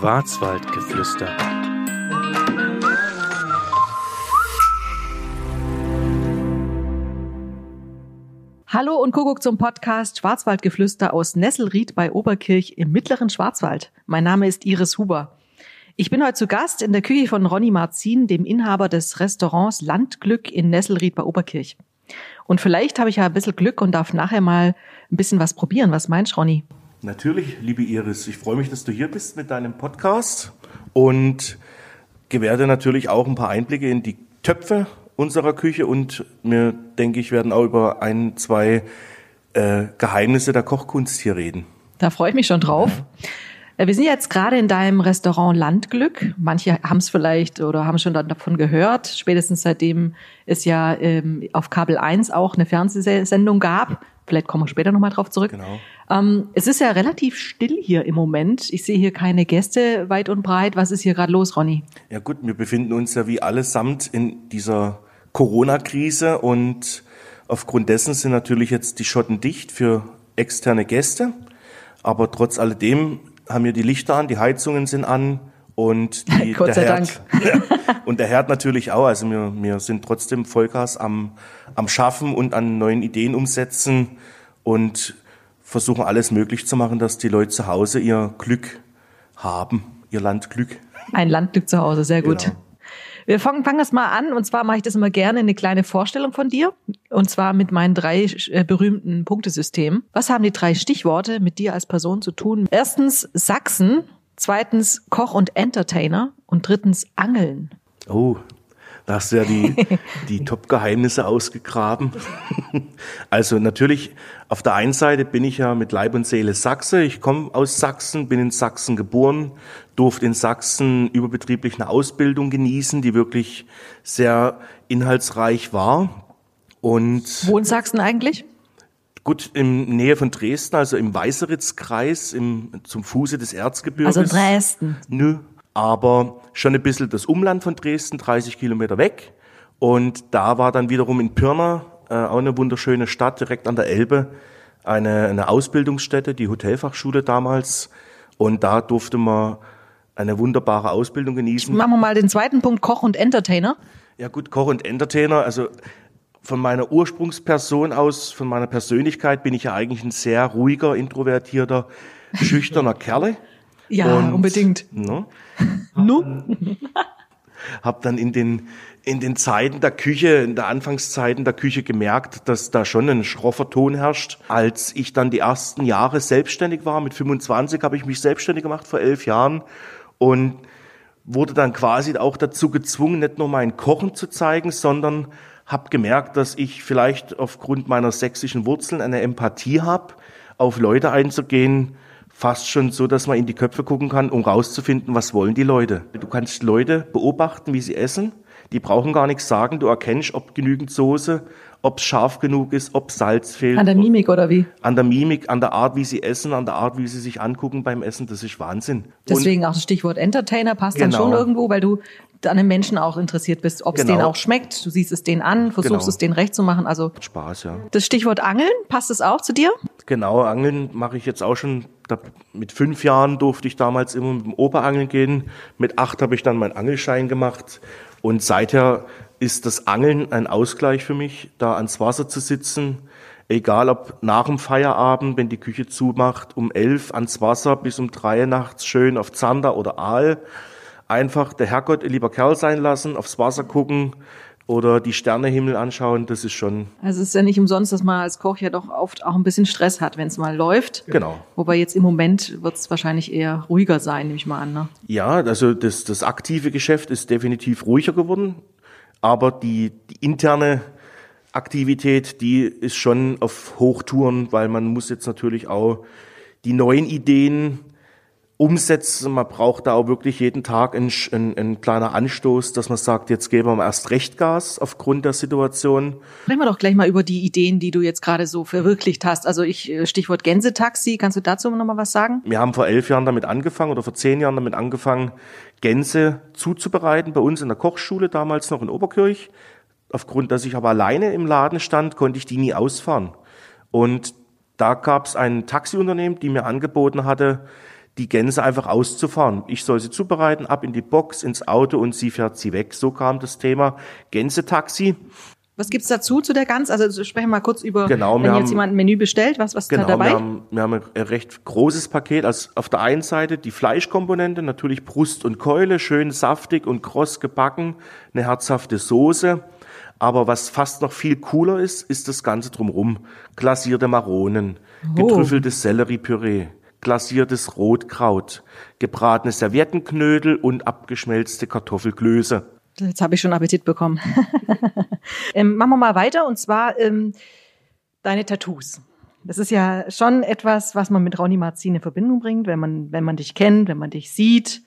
Schwarzwaldgeflüster. Hallo und Kuckuck zum Podcast Schwarzwaldgeflüster aus Nesselried bei Oberkirch im mittleren Schwarzwald. Mein Name ist Iris Huber. Ich bin heute zu Gast in der Küche von Ronny Marzin, dem Inhaber des Restaurants Landglück in Nesselried bei Oberkirch. Und vielleicht habe ich ja ein bisschen Glück und darf nachher mal ein bisschen was probieren. Was meinst du, Ronny? Natürlich, liebe Iris, ich freue mich, dass du hier bist mit deinem Podcast und gewähre natürlich auch ein paar Einblicke in die Töpfe unserer Küche und mir denke ich, werden auch über ein, zwei äh, Geheimnisse der Kochkunst hier reden. Da freue ich mich schon drauf. Ja. Äh, wir sind jetzt gerade in deinem Restaurant Landglück. Manche haben es vielleicht oder haben schon davon gehört, spätestens seitdem es ja ähm, auf Kabel 1 auch eine Fernsehsendung gab Vielleicht kommen wir später nochmal drauf zurück. Genau. Ähm, es ist ja relativ still hier im Moment. Ich sehe hier keine Gäste weit und breit. Was ist hier gerade los, Ronny? Ja gut, wir befinden uns ja wie allesamt in dieser Corona-Krise und aufgrund dessen sind natürlich jetzt die Schotten dicht für externe Gäste. Aber trotz alledem haben wir die Lichter an, die Heizungen sind an und die, Gott sei Herd, Dank. und der Herd natürlich auch. Also wir, wir sind trotzdem Vollgas am, am Schaffen und an neuen Ideen umsetzen und versuchen alles möglich zu machen, dass die Leute zu Hause ihr Glück haben, ihr Landglück. Ein Landglück zu Hause, sehr gut. Genau. Wir fangen, fangen das mal an und zwar mache ich das immer gerne eine kleine Vorstellung von dir und zwar mit meinen drei äh, berühmten Punktesystemen. Was haben die drei Stichworte mit dir als Person zu tun? Erstens Sachsen, zweitens Koch und Entertainer und drittens Angeln. Oh, da hast du ja die, die Top-Geheimnisse ausgegraben. Also natürlich, auf der einen Seite bin ich ja mit Leib und Seele Sachse. Ich komme aus Sachsen, bin in Sachsen geboren, durfte in Sachsen überbetrieblich eine Ausbildung genießen, die wirklich sehr inhaltsreich war. Und Wo in Sachsen eigentlich? Gut, in Nähe von Dresden, also im Weißeritzkreis, im, zum Fuße des Erzgebirges. Also Dresden. Nö, aber schon ein bisschen das Umland von Dresden, 30 Kilometer weg. Und da war dann wiederum in Pirna, äh, auch eine wunderschöne Stadt, direkt an der Elbe, eine, eine Ausbildungsstätte, die Hotelfachschule damals. Und da durfte man eine wunderbare Ausbildung genießen. Machen wir mal den zweiten Punkt, Koch und Entertainer. Ja gut, Koch und Entertainer, also von meiner Ursprungsperson aus, von meiner Persönlichkeit bin ich ja eigentlich ein sehr ruhiger, introvertierter, schüchterner Kerle. Ja, und, unbedingt. Ne, no? hab dann in den in den Zeiten der Küche, in der Anfangszeiten der Küche gemerkt, dass da schon ein schroffer Ton herrscht. Als ich dann die ersten Jahre selbstständig war, mit 25 habe ich mich selbstständig gemacht vor elf Jahren und wurde dann quasi auch dazu gezwungen, nicht nur mein Kochen zu zeigen, sondern habe gemerkt, dass ich vielleicht aufgrund meiner sächsischen Wurzeln eine Empathie habe, auf Leute einzugehen, fast schon so, dass man in die Köpfe gucken kann, um rauszufinden, was wollen die Leute. Du kannst Leute beobachten, wie sie essen. Die brauchen gar nichts sagen. Du erkennst, ob genügend Soße, ob es scharf genug ist, ob Salz fehlt. An der Mimik oder wie? An der Mimik, an der Art, wie sie essen, an der Art, wie sie sich angucken beim Essen. Das ist Wahnsinn. Deswegen Und, auch das Stichwort Entertainer passt genau. dann schon irgendwo, weil du an den Menschen auch interessiert bist, ob es genau. denen auch schmeckt. Du siehst es denen an, versuchst genau. es denen recht zu machen. Also Spaß, ja. Das Stichwort Angeln, passt es auch zu dir? Genau, Angeln mache ich jetzt auch schon. Mit fünf Jahren durfte ich damals immer mit dem Operangeln gehen. Mit acht habe ich dann meinen Angelschein gemacht. Und seither ist das Angeln ein Ausgleich für mich, da ans Wasser zu sitzen. Egal ob nach dem Feierabend, wenn die Küche zumacht, um elf ans Wasser bis um drei nachts schön auf Zander oder Aal einfach der Herrgott lieber Kerl sein lassen, aufs Wasser gucken oder die Sternehimmel anschauen, das ist schon. Also es ist ja nicht umsonst, dass man als Koch ja doch oft auch ein bisschen Stress hat, wenn es mal läuft. Genau. Wobei jetzt im Moment wird es wahrscheinlich eher ruhiger sein, nehme ich mal an. Ne? Ja, also das, das aktive Geschäft ist definitiv ruhiger geworden, aber die, die interne Aktivität, die ist schon auf Hochtouren, weil man muss jetzt natürlich auch die neuen Ideen umsetzen. Man braucht da auch wirklich jeden Tag ein, ein, ein kleiner Anstoß, dass man sagt, jetzt geben wir mal erst recht Gas aufgrund der Situation. Sprechen wir doch gleich mal über die Ideen, die du jetzt gerade so verwirklicht hast. Also ich äh, Stichwort Gänsetaxi, kannst du dazu noch mal was sagen? Wir haben vor elf Jahren damit angefangen oder vor zehn Jahren damit angefangen, Gänse zuzubereiten bei uns in der Kochschule damals noch in Oberkirch. Aufgrund, dass ich aber alleine im Laden stand, konnte ich die nie ausfahren. Und da gab es ein Taxiunternehmen, die mir angeboten hatte, die Gänse einfach auszufahren. Ich soll sie zubereiten, ab in die Box, ins Auto und sie fährt sie weg. So kam das Thema Gänsetaxi. Was gibt's dazu zu der Gans? Also sprechen wir mal kurz über, Genau, wenn haben- jetzt jemand ein Menü bestellt, was was Genau, da dabei? wir haben, wir haben ein recht großes Paket. Also auf der einen Seite die Fleischkomponente, natürlich Brust und Keule, schön saftig und kross gebacken, eine herzhafte Soße. Aber was fast noch viel cooler ist, ist das Ganze drumherum. Glasierte Maronen, getrüffeltes Selleriepüree, glasiertes Rotkraut, gebratene Serviettenknödel und abgeschmelzte Kartoffelklöße. Jetzt habe ich schon Appetit bekommen. ähm, machen wir mal weiter und zwar ähm, deine Tattoos. Das ist ja schon etwas, was man mit Ronny Marzin in Verbindung bringt, wenn man, wenn man dich kennt, wenn man dich sieht.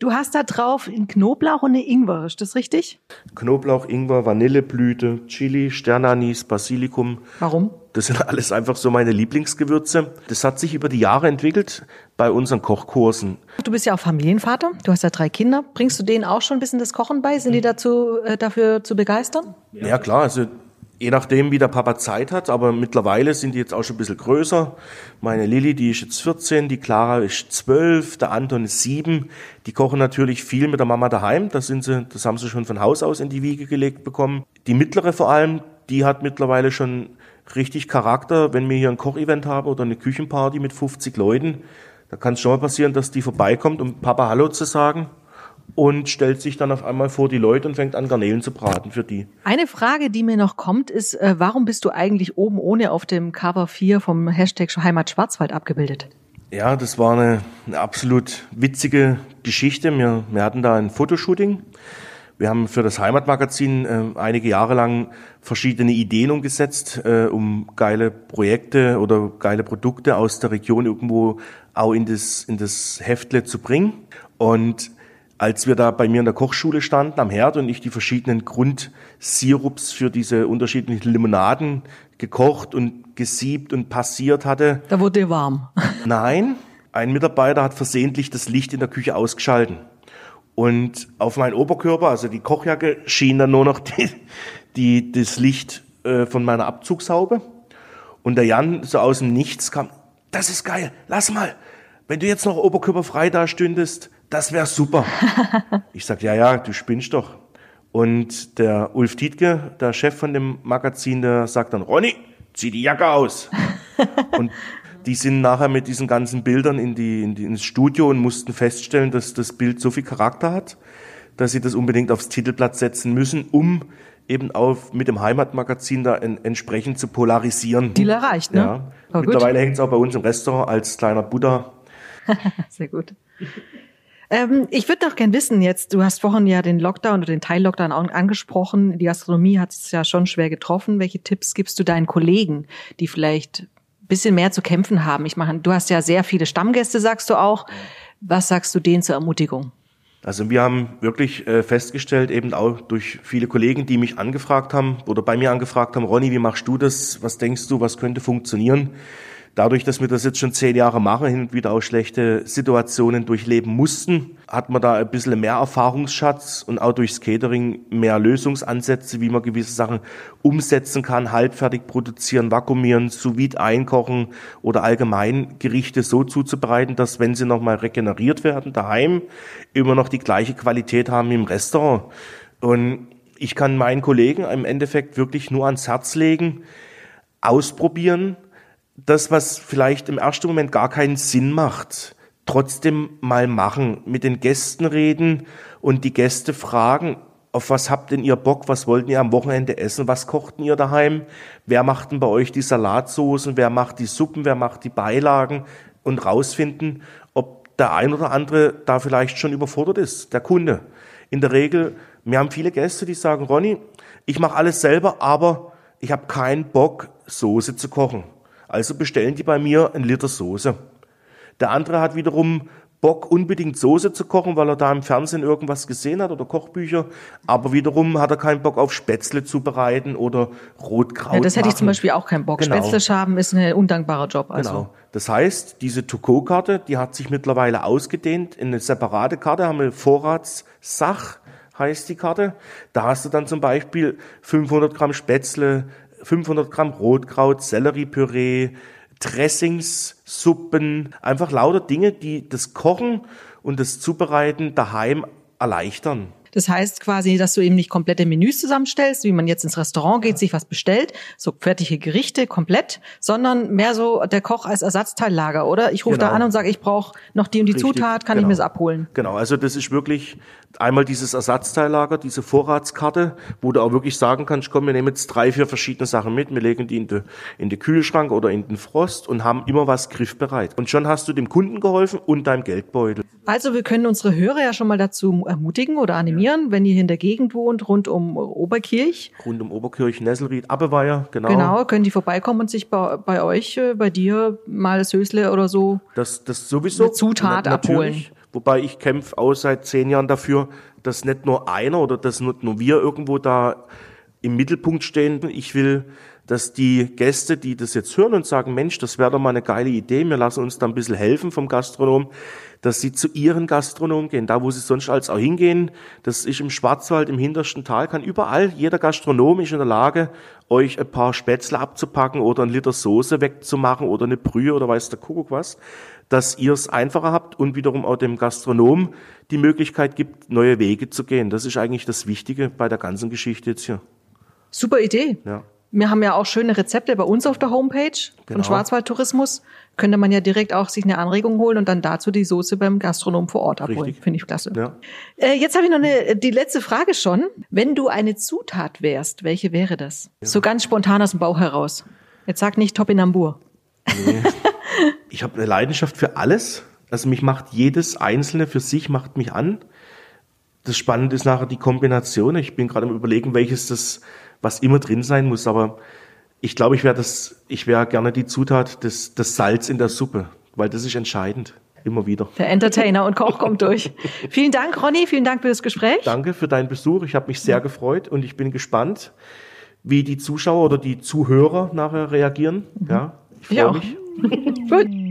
Du hast da drauf in Knoblauch und eine Ingwer, ist das richtig? Knoblauch, Ingwer, Vanilleblüte, Chili, Sternanis, Basilikum. Warum? Das sind alles einfach so meine Lieblingsgewürze. Das hat sich über die Jahre entwickelt bei unseren Kochkursen. Du bist ja auch Familienvater, du hast ja drei Kinder. Bringst du denen auch schon ein bisschen das Kochen bei? Sind die dazu, äh, dafür zu begeistern? Ja, klar, also je nachdem, wie der Papa Zeit hat, aber mittlerweile sind die jetzt auch schon ein bisschen größer. Meine Lilly, die ist jetzt 14, die Clara ist 12, der Anton ist 7. Die kochen natürlich viel mit der Mama daheim. Das sind sie, das haben sie schon von Haus aus in die Wiege gelegt bekommen. Die mittlere vor allem, die hat mittlerweile schon richtig Charakter. Wenn wir hier ein Kochevent haben oder eine Küchenparty mit 50 Leuten, da kann es schon mal passieren, dass die vorbeikommt, um Papa Hallo zu sagen und stellt sich dann auf einmal vor die Leute und fängt an, Garnelen zu braten für die. Eine Frage, die mir noch kommt, ist, äh, warum bist du eigentlich oben ohne auf dem Cover 4 vom Hashtag Heimat Schwarzwald abgebildet? Ja, das war eine, eine absolut witzige Geschichte. Wir, wir hatten da ein Fotoshooting. Wir haben für das Heimatmagazin äh, einige Jahre lang verschiedene Ideen umgesetzt, äh, um geile Projekte oder geile Produkte aus der Region irgendwo auch in das, in das Heftle zu bringen. Und als wir da bei mir in der Kochschule standen am Herd und ich die verschiedenen Grundsirups für diese unterschiedlichen Limonaden gekocht und gesiebt und passiert hatte, Da wurde warm. Nein, ein Mitarbeiter hat versehentlich das Licht in der Küche ausgeschalten. Und auf meinen Oberkörper, also die Kochjacke, schien dann nur noch die, die, das Licht äh, von meiner Abzugshaube. Und der Jan so aus dem Nichts kam, das ist geil, lass mal. Wenn du jetzt noch oberkörperfrei da stündest, das wäre super. ich sag, ja, ja, du spinnst doch. Und der Ulf Tietke, der Chef von dem Magazin, der sagt dann, Ronny, zieh die Jacke aus. Und die sind nachher mit diesen ganzen Bildern in die, in die, ins Studio und mussten feststellen, dass das Bild so viel Charakter hat, dass sie das unbedingt aufs Titelblatt setzen müssen, um eben auch mit dem Heimatmagazin da en, entsprechend zu polarisieren. Deal erreicht, ne? Ja. Mittlerweile hängt es auch bei uns im Restaurant als kleiner Buddha. Sehr gut. Ähm, ich würde noch gern wissen jetzt, du hast vorhin ja den Lockdown oder den Teil-Lockdown angesprochen. Die Gastronomie hat es ja schon schwer getroffen. Welche Tipps gibst du deinen Kollegen, die vielleicht ein bisschen mehr zu kämpfen haben? Ich meine, du hast ja sehr viele Stammgäste, sagst du auch. Was sagst du denen zur Ermutigung? Also wir haben wirklich äh, festgestellt, eben auch durch viele Kollegen, die mich angefragt haben oder bei mir angefragt haben, Ronny, wie machst du das? Was denkst du, was könnte funktionieren? Dadurch, dass wir das jetzt schon zehn Jahre machen, hin und wieder auch schlechte Situationen durchleben mussten, hat man da ein bisschen mehr Erfahrungsschatz und auch durchs Catering mehr Lösungsansätze, wie man gewisse Sachen umsetzen kann, halbfertig produzieren, vakuumieren, sous vide einkochen oder allgemein Gerichte so zuzubereiten, dass wenn sie nochmal regeneriert werden daheim, immer noch die gleiche Qualität haben wie im Restaurant. Und ich kann meinen Kollegen im Endeffekt wirklich nur ans Herz legen, ausprobieren, das, was vielleicht im ersten Moment gar keinen Sinn macht, trotzdem mal machen, mit den Gästen reden und die Gäste fragen, auf was habt denn ihr Bock, was wollt ihr am Wochenende essen, was kochten ihr daheim, wer macht denn bei euch die Salatsoßen, wer macht die Suppen, wer macht die Beilagen und rausfinden, ob der ein oder andere da vielleicht schon überfordert ist, der Kunde. In der Regel, wir haben viele Gäste, die sagen, Ronny, ich mache alles selber, aber ich habe keinen Bock, Soße zu kochen. Also bestellen die bei mir einen Liter Soße. Der andere hat wiederum Bock, unbedingt Soße zu kochen, weil er da im Fernsehen irgendwas gesehen hat oder Kochbücher. Aber wiederum hat er keinen Bock auf Spätzle zubereiten oder Rotkraut. Ja, das hätte ich zum machen. Beispiel auch keinen Bock. Genau. Spätzle schaben ist ein undankbarer Job. Also. Genau. Das heißt, diese To-Go-Karte, die hat sich mittlerweile ausgedehnt in eine separate Karte, haben wir Vorratssach, heißt die Karte. Da hast du dann zum Beispiel 500 Gramm Spätzle, 500 Gramm Rotkraut, Selleriepüree, Dressings, Suppen, einfach lauter Dinge, die das Kochen und das Zubereiten daheim erleichtern. Das heißt quasi, dass du eben nicht komplette Menüs zusammenstellst, wie man jetzt ins Restaurant geht, sich was bestellt, so fertige Gerichte komplett, sondern mehr so der Koch als Ersatzteillager, oder? Ich rufe genau. da an und sage, ich brauche noch die und die Richtig, Zutat, kann genau. ich mir das abholen? Genau, also das ist wirklich einmal dieses Ersatzteillager, diese Vorratskarte, wo du auch wirklich sagen kannst, komm, wir nehmen jetzt drei, vier verschiedene Sachen mit, wir legen die in den in die Kühlschrank oder in den Frost und haben immer was griffbereit. Und schon hast du dem Kunden geholfen und deinem Geldbeutel. Also wir können unsere Hörer ja schon mal dazu ermutigen oder animieren, wenn ihr in der Gegend wohnt, rund um Oberkirch. Rund um Oberkirch, Nesselried, Abbeweier, genau. Genau, können die vorbeikommen und sich bei, bei euch, äh, bei dir mal Sösle oder so das, das sowieso, eine Zutat na, abholen. Wobei ich kämpfe auch seit zehn Jahren dafür, dass nicht nur einer oder dass nicht nur wir irgendwo da im Mittelpunkt stehen. Ich will dass die Gäste, die das jetzt hören und sagen, Mensch, das wäre doch mal eine geile Idee, wir lassen uns da ein bisschen helfen vom Gastronom, dass sie zu ihren Gastronomen gehen, da wo sie sonst als auch hingehen. Das ist im Schwarzwald, im hintersten Tal, kann überall, jeder Gastronom ist in der Lage, euch ein paar Spätzle abzupacken oder ein Liter Soße wegzumachen oder eine Brühe oder weiß der Kuckuck was, dass ihr es einfacher habt und wiederum auch dem Gastronom die Möglichkeit gibt, neue Wege zu gehen. Das ist eigentlich das Wichtige bei der ganzen Geschichte jetzt hier. Super Idee. Ja. Wir haben ja auch schöne Rezepte bei uns auf der Homepage genau. von Schwarzwald Tourismus. Könnte man ja direkt auch sich eine Anregung holen und dann dazu die Soße beim Gastronom vor Ort abholen. Finde ich klasse. Ja. Äh, jetzt habe ich noch eine, die letzte Frage schon. Wenn du eine Zutat wärst, welche wäre das? Ja. So ganz spontan aus dem Bauch heraus. Jetzt sag nicht Topinambur. Nee. ich habe eine Leidenschaft für alles. Also mich macht jedes Einzelne für sich macht mich an. Das Spannende ist nachher die Kombination. Ich bin gerade am überlegen, welches das was immer drin sein muss. Aber ich glaube, ich wäre das, ich wäre gerne die Zutat des, des Salz in der Suppe, weil das ist entscheidend. Immer wieder. Der Entertainer und Koch kommt durch. Vielen Dank, Ronny. Vielen Dank für das Gespräch. Danke für deinen Besuch. Ich habe mich sehr gefreut und ich bin gespannt, wie die Zuschauer oder die Zuhörer nachher reagieren. Mhm. Ja, ich freue mich. Gut.